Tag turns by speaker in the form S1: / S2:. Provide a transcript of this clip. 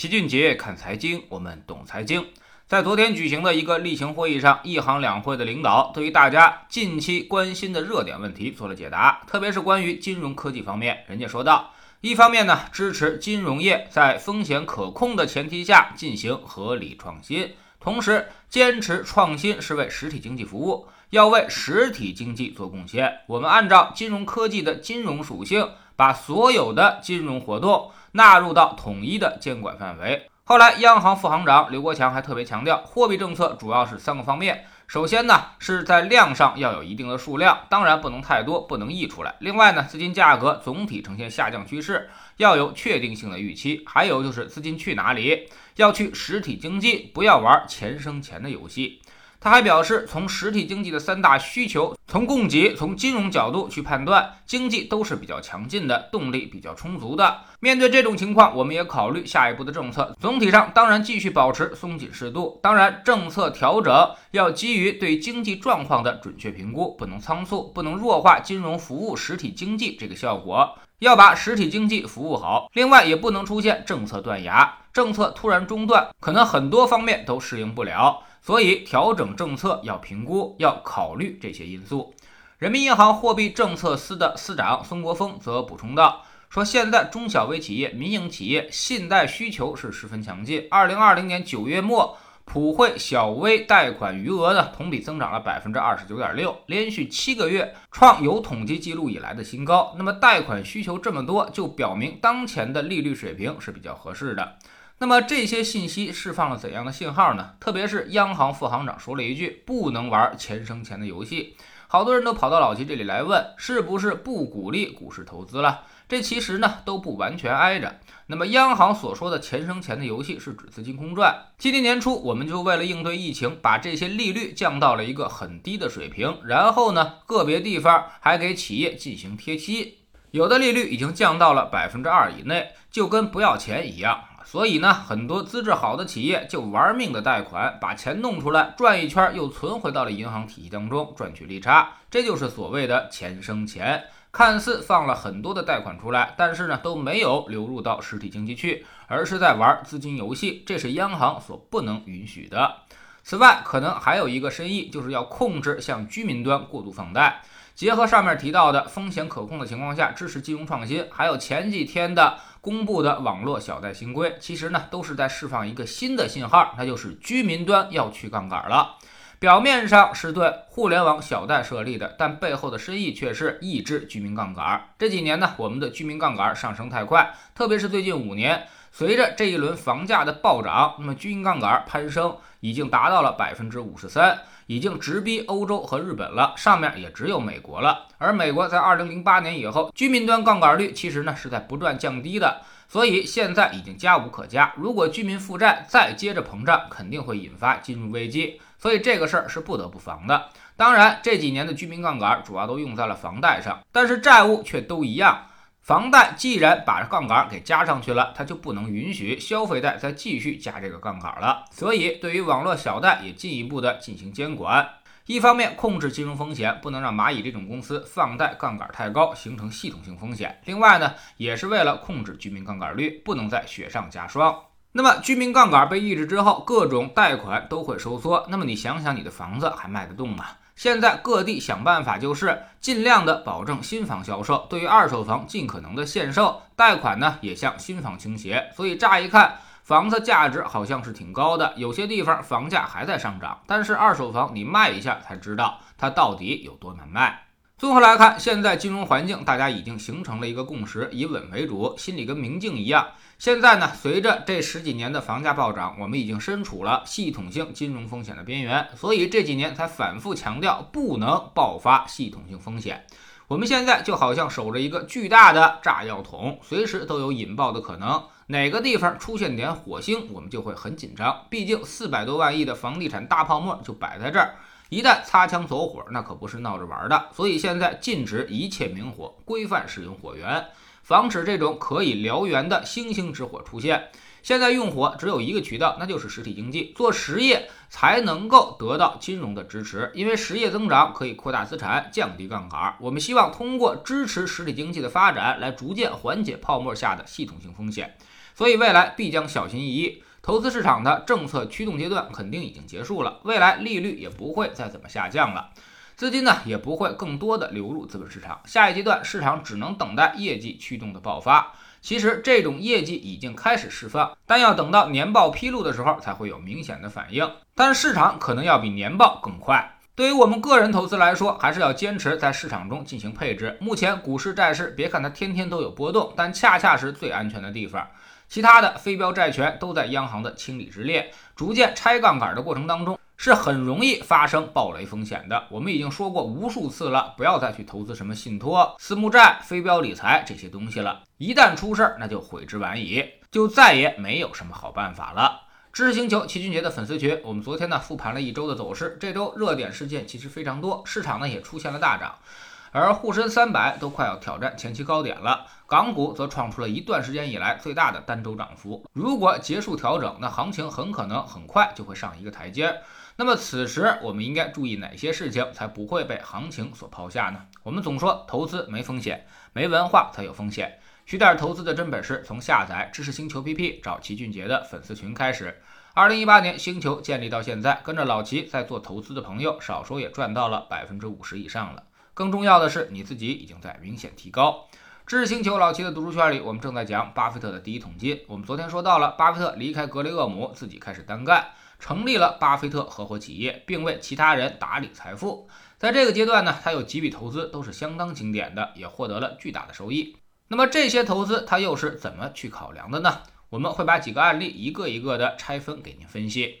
S1: 齐俊杰看财经，我们懂财经。在昨天举行的一个例行会议上，一行两会的领导对于大家近期关心的热点问题做了解答，特别是关于金融科技方面，人家说道：一方面呢，支持金融业在风险可控的前提下进行合理创新，同时坚持创新是为实体经济服务，要为实体经济做贡献。我们按照金融科技的金融属性，把所有的金融活动。纳入到统一的监管范围。后来，央行副行长刘国强还特别强调，货币政策主要是三个方面。首先呢，是在量上要有一定的数量，当然不能太多，不能溢出来。另外呢，资金价格总体呈现下降趋势，要有确定性的预期。还有就是资金去哪里，要去实体经济，不要玩钱生钱的游戏。他还表示，从实体经济的三大需求，从供给、从金融角度去判断，经济都是比较强劲的，动力比较充足的。面对这种情况，我们也考虑下一步的政策。总体上，当然继续保持松紧适度。当然，政策调整要基于对经济状况的准确评估，不能仓促，不能弱化金融服务实体经济这个效果，要把实体经济服务好。另外，也不能出现政策断崖，政策突然中断，可能很多方面都适应不了。所以调整政策要评估，要考虑这些因素。人民银行货币政策司的司长孙国峰则补充道：“说现在中小微企业、民营企业信贷需求是十分强劲。二零二零年九月末，普惠小微贷款余额呢同比增长了百分之二十九点六，连续七个月创有统计记录以来的新高。那么贷款需求这么多，就表明当前的利率水平是比较合适的。”那么这些信息释放了怎样的信号呢？特别是央行副行长说了一句：“不能玩钱生钱的游戏。”好多人都跑到老齐这里来问，是不是不鼓励股市投资了？这其实呢都不完全挨着。那么央行所说的钱生钱的游戏是指资金空转。今年年初，我们就为了应对疫情，把这些利率降到了一个很低的水平，然后呢，个别地方还给企业进行贴息，有的利率已经降到了百分之二以内，就跟不要钱一样。所以呢，很多资质好的企业就玩命的贷款，把钱弄出来转一圈，又存回到了银行体系当中赚取利差，这就是所谓的钱生钱。看似放了很多的贷款出来，但是呢都没有流入到实体经济去，而是在玩资金游戏，这是央行所不能允许的。此外，可能还有一个深意，就是要控制向居民端过度放贷。结合上面提到的风险可控的情况下支持金融创新，还有前几天的公布的网络小贷新规，其实呢都是在释放一个新的信号，那就是居民端要去杠杆了。表面上是对互联网小贷设立的，但背后的深意却是抑制居民杠杆。这几年呢，我们的居民杠杆上升太快，特别是最近五年，随着这一轮房价的暴涨，那么居民杠杆攀升已经达到了百分之五十三。已经直逼欧洲和日本了，上面也只有美国了。而美国在二零零八年以后，居民端杠杆率其实呢是在不断降低的，所以现在已经加无可加。如果居民负债再接着膨胀，肯定会引发金融危机，所以这个事儿是不得不防的。当然，这几年的居民杠杆主要都用在了房贷上，但是债务却都一样。房贷既然把杠杆给加上去了，它就不能允许消费贷再继续加这个杠杆了。所以，对于网络小贷也进一步的进行监管。一方面控制金融风险，不能让蚂蚁这种公司放贷杠杆太高，形成系统性风险。另外呢，也是为了控制居民杠杆率，不能再雪上加霜。那么，居民杠杆被抑制之后，各种贷款都会收缩。那么，你想想，你的房子还卖得动吗？现在各地想办法，就是尽量的保证新房销售，对于二手房尽可能的限售，贷款呢也向新房倾斜。所以乍一看，房子价值好像是挺高的，有些地方房价还在上涨，但是二手房你卖一下才知道它到底有多难卖。综合来看，现在金融环境大家已经形成了一个共识，以稳为主，心里跟明镜一样。现在呢，随着这十几年的房价暴涨，我们已经身处了系统性金融风险的边缘，所以这几年才反复强调不能爆发系统性风险。我们现在就好像守着一个巨大的炸药桶，随时都有引爆的可能。哪个地方出现点火星，我们就会很紧张。毕竟四百多万亿的房地产大泡沫就摆在这儿，一旦擦枪走火，那可不是闹着玩的。所以现在禁止一切明火，规范使用火源。防止这种可以燎原的星星之火出现。现在用火只有一个渠道，那就是实体经济，做实业才能够得到金融的支持。因为实业增长可以扩大资产，降低杠杆。我们希望通过支持实体经济的发展，来逐渐缓解泡沫下的系统性风险。所以未来必将小心翼翼。投资市场的政策驱动阶段肯定已经结束了，未来利率也不会再怎么下降了，资金呢也不会更多的流入资本市场。下一阶段市场只能等待业绩驱动的爆发。其实这种业绩已经开始释放，但要等到年报披露的时候才会有明显的反应。但市场可能要比年报更快。对于我们个人投资来说，还是要坚持在市场中进行配置。目前股市、债市，别看它天天都有波动，但恰恰是最安全的地方。其他的非标债权都在央行的清理之列，逐渐拆杠杆的过程当中，是很容易发生暴雷风险的。我们已经说过无数次了，不要再去投资什么信托、私募债、非标理财这些东西了。一旦出事儿，那就悔之晚矣，就再也没有什么好办法了。知识星球齐俊杰的粉丝群，我们昨天呢复盘了一周的走势，这周热点事件其实非常多，市场呢也出现了大涨。而沪深三百都快要挑战前期高点了，港股则创出了一段时间以来最大的单周涨幅。如果结束调整，那行情很可能很快就会上一个台阶。那么此时我们应该注意哪些事情，才不会被行情所抛下呢？我们总说投资没风险，没文化才有风险。学点投资的真本事，从下载知识星球 PP 找齐俊杰的粉丝群开始。二零一八年星球建立到现在，跟着老齐在做投资的朋友，少说也赚到了百分之五十以上了。更重要的是，你自己已经在明显提高。知识星球老齐的读书圈里，我们正在讲巴菲特的第一桶金。我们昨天说到了，巴菲特离开格雷厄姆，自己开始单干，成立了巴菲特合伙企业，并为其他人打理财富。在这个阶段呢，他有几笔投资都是相当经典的，也获得了巨大的收益。那么这些投资他又是怎么去考量的呢？我们会把几个案例一个一个的拆分给您分析。